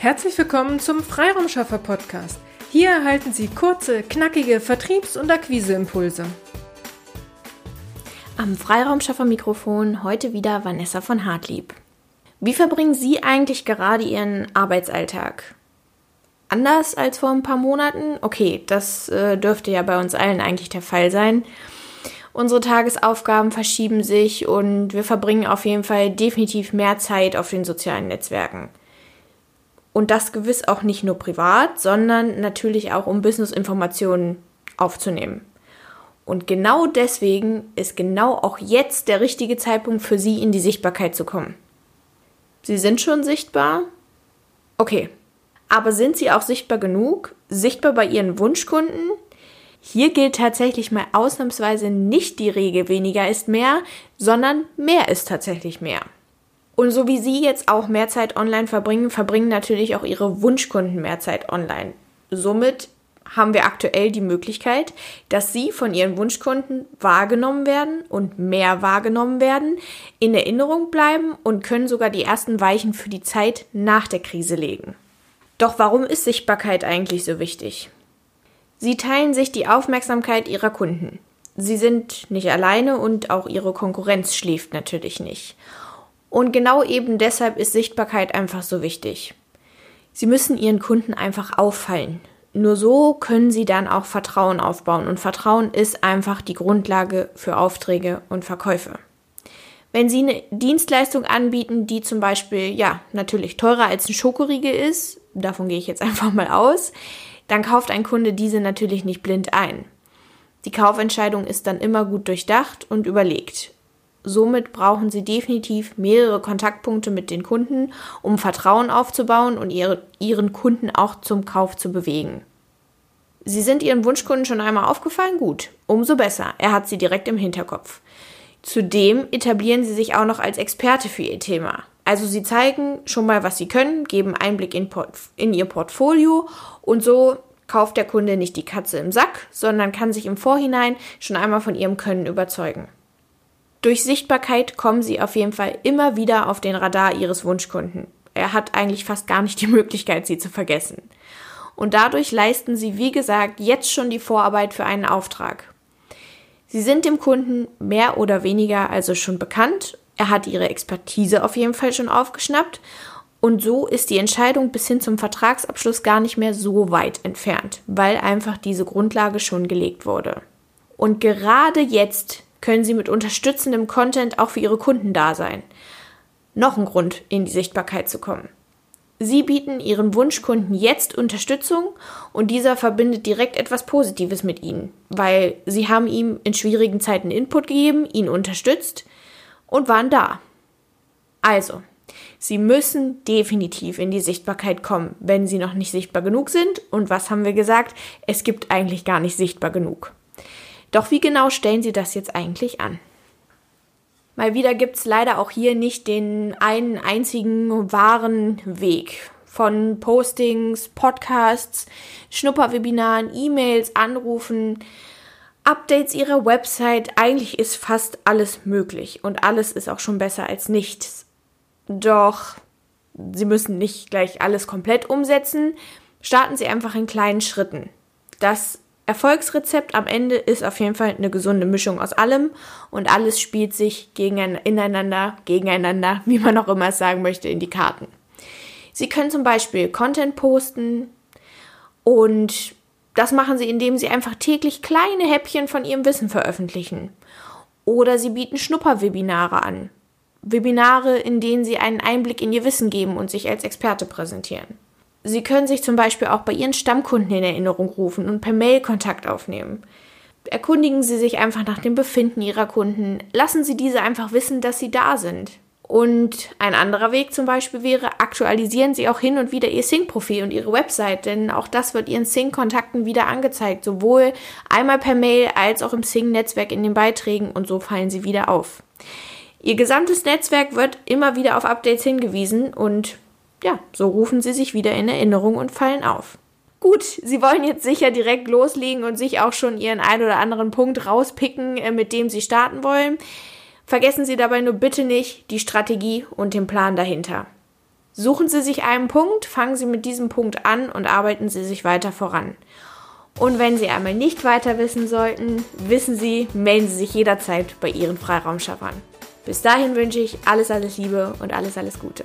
Herzlich willkommen zum Freiraumschaffer Podcast. Hier erhalten Sie kurze, knackige Vertriebs- und Akquiseimpulse. Am Freiraumschaffer Mikrofon heute wieder Vanessa von Hartlieb. Wie verbringen Sie eigentlich gerade Ihren Arbeitsalltag? Anders als vor ein paar Monaten? Okay, das äh, dürfte ja bei uns allen eigentlich der Fall sein. Unsere Tagesaufgaben verschieben sich und wir verbringen auf jeden Fall definitiv mehr Zeit auf den sozialen Netzwerken. Und das gewiss auch nicht nur privat, sondern natürlich auch, um Business-Informationen aufzunehmen. Und genau deswegen ist genau auch jetzt der richtige Zeitpunkt für Sie, in die Sichtbarkeit zu kommen. Sie sind schon sichtbar? Okay. Aber sind Sie auch sichtbar genug? Sichtbar bei Ihren Wunschkunden? Hier gilt tatsächlich mal ausnahmsweise nicht die Regel weniger ist mehr, sondern mehr ist tatsächlich mehr. Und so wie Sie jetzt auch mehr Zeit online verbringen, verbringen natürlich auch Ihre Wunschkunden mehr Zeit online. Somit haben wir aktuell die Möglichkeit, dass Sie von Ihren Wunschkunden wahrgenommen werden und mehr wahrgenommen werden, in Erinnerung bleiben und können sogar die ersten Weichen für die Zeit nach der Krise legen. Doch warum ist Sichtbarkeit eigentlich so wichtig? Sie teilen sich die Aufmerksamkeit Ihrer Kunden. Sie sind nicht alleine und auch Ihre Konkurrenz schläft natürlich nicht. Und genau eben deshalb ist Sichtbarkeit einfach so wichtig. Sie müssen ihren Kunden einfach auffallen. Nur so können sie dann auch Vertrauen aufbauen. Und Vertrauen ist einfach die Grundlage für Aufträge und Verkäufe. Wenn Sie eine Dienstleistung anbieten, die zum Beispiel, ja, natürlich teurer als ein Schokoriegel ist, davon gehe ich jetzt einfach mal aus, dann kauft ein Kunde diese natürlich nicht blind ein. Die Kaufentscheidung ist dann immer gut durchdacht und überlegt. Somit brauchen Sie definitiv mehrere Kontaktpunkte mit den Kunden, um Vertrauen aufzubauen und ihre, Ihren Kunden auch zum Kauf zu bewegen. Sie sind Ihren Wunschkunden schon einmal aufgefallen? Gut, umso besser. Er hat Sie direkt im Hinterkopf. Zudem etablieren Sie sich auch noch als Experte für Ihr Thema. Also Sie zeigen schon mal, was Sie können, geben Einblick in, Port in Ihr Portfolio und so kauft der Kunde nicht die Katze im Sack, sondern kann sich im Vorhinein schon einmal von Ihrem Können überzeugen. Durch Sichtbarkeit kommen sie auf jeden Fall immer wieder auf den Radar ihres Wunschkunden. Er hat eigentlich fast gar nicht die Möglichkeit, sie zu vergessen. Und dadurch leisten sie, wie gesagt, jetzt schon die Vorarbeit für einen Auftrag. Sie sind dem Kunden mehr oder weniger also schon bekannt. Er hat ihre Expertise auf jeden Fall schon aufgeschnappt. Und so ist die Entscheidung bis hin zum Vertragsabschluss gar nicht mehr so weit entfernt, weil einfach diese Grundlage schon gelegt wurde. Und gerade jetzt können Sie mit unterstützendem Content auch für Ihre Kunden da sein. Noch ein Grund, in die Sichtbarkeit zu kommen. Sie bieten Ihren Wunschkunden jetzt Unterstützung und dieser verbindet direkt etwas Positives mit Ihnen, weil Sie haben ihm in schwierigen Zeiten Input gegeben, ihn unterstützt und waren da. Also, Sie müssen definitiv in die Sichtbarkeit kommen, wenn Sie noch nicht sichtbar genug sind. Und was haben wir gesagt? Es gibt eigentlich gar nicht sichtbar genug. Doch wie genau stellen Sie das jetzt eigentlich an? Mal wieder gibt es leider auch hier nicht den einen einzigen wahren Weg. Von Postings, Podcasts, Schnupperwebinaren, E-Mails, Anrufen, Updates ihrer Website. Eigentlich ist fast alles möglich und alles ist auch schon besser als nichts. Doch Sie müssen nicht gleich alles komplett umsetzen. Starten Sie einfach in kleinen Schritten. Das Erfolgsrezept am Ende ist auf jeden Fall eine gesunde Mischung aus allem und alles spielt sich ineinander, gegeneinander, wie man auch immer es sagen möchte, in die Karten. Sie können zum Beispiel Content posten und das machen Sie, indem Sie einfach täglich kleine Häppchen von Ihrem Wissen veröffentlichen. Oder Sie bieten Schnupperwebinare an. Webinare, in denen Sie einen Einblick in Ihr Wissen geben und sich als Experte präsentieren. Sie können sich zum Beispiel auch bei Ihren Stammkunden in Erinnerung rufen und per Mail Kontakt aufnehmen. Erkundigen Sie sich einfach nach dem Befinden Ihrer Kunden. Lassen Sie diese einfach wissen, dass Sie da sind. Und ein anderer Weg zum Beispiel wäre, aktualisieren Sie auch hin und wieder Ihr Sync-Profil und Ihre Website, denn auch das wird Ihren Sync-Kontakten wieder angezeigt, sowohl einmal per Mail als auch im Sync-Netzwerk in den Beiträgen und so fallen Sie wieder auf. Ihr gesamtes Netzwerk wird immer wieder auf Updates hingewiesen und ja, so rufen sie sich wieder in Erinnerung und fallen auf. Gut, Sie wollen jetzt sicher direkt loslegen und sich auch schon Ihren ein oder anderen Punkt rauspicken, äh, mit dem Sie starten wollen. Vergessen Sie dabei nur bitte nicht die Strategie und den Plan dahinter. Suchen Sie sich einen Punkt, fangen Sie mit diesem Punkt an und arbeiten Sie sich weiter voran. Und wenn Sie einmal nicht weiter wissen sollten, wissen Sie, melden Sie sich jederzeit bei Ihren Freiraumschaffern. Bis dahin wünsche ich alles, alles Liebe und alles, alles Gute.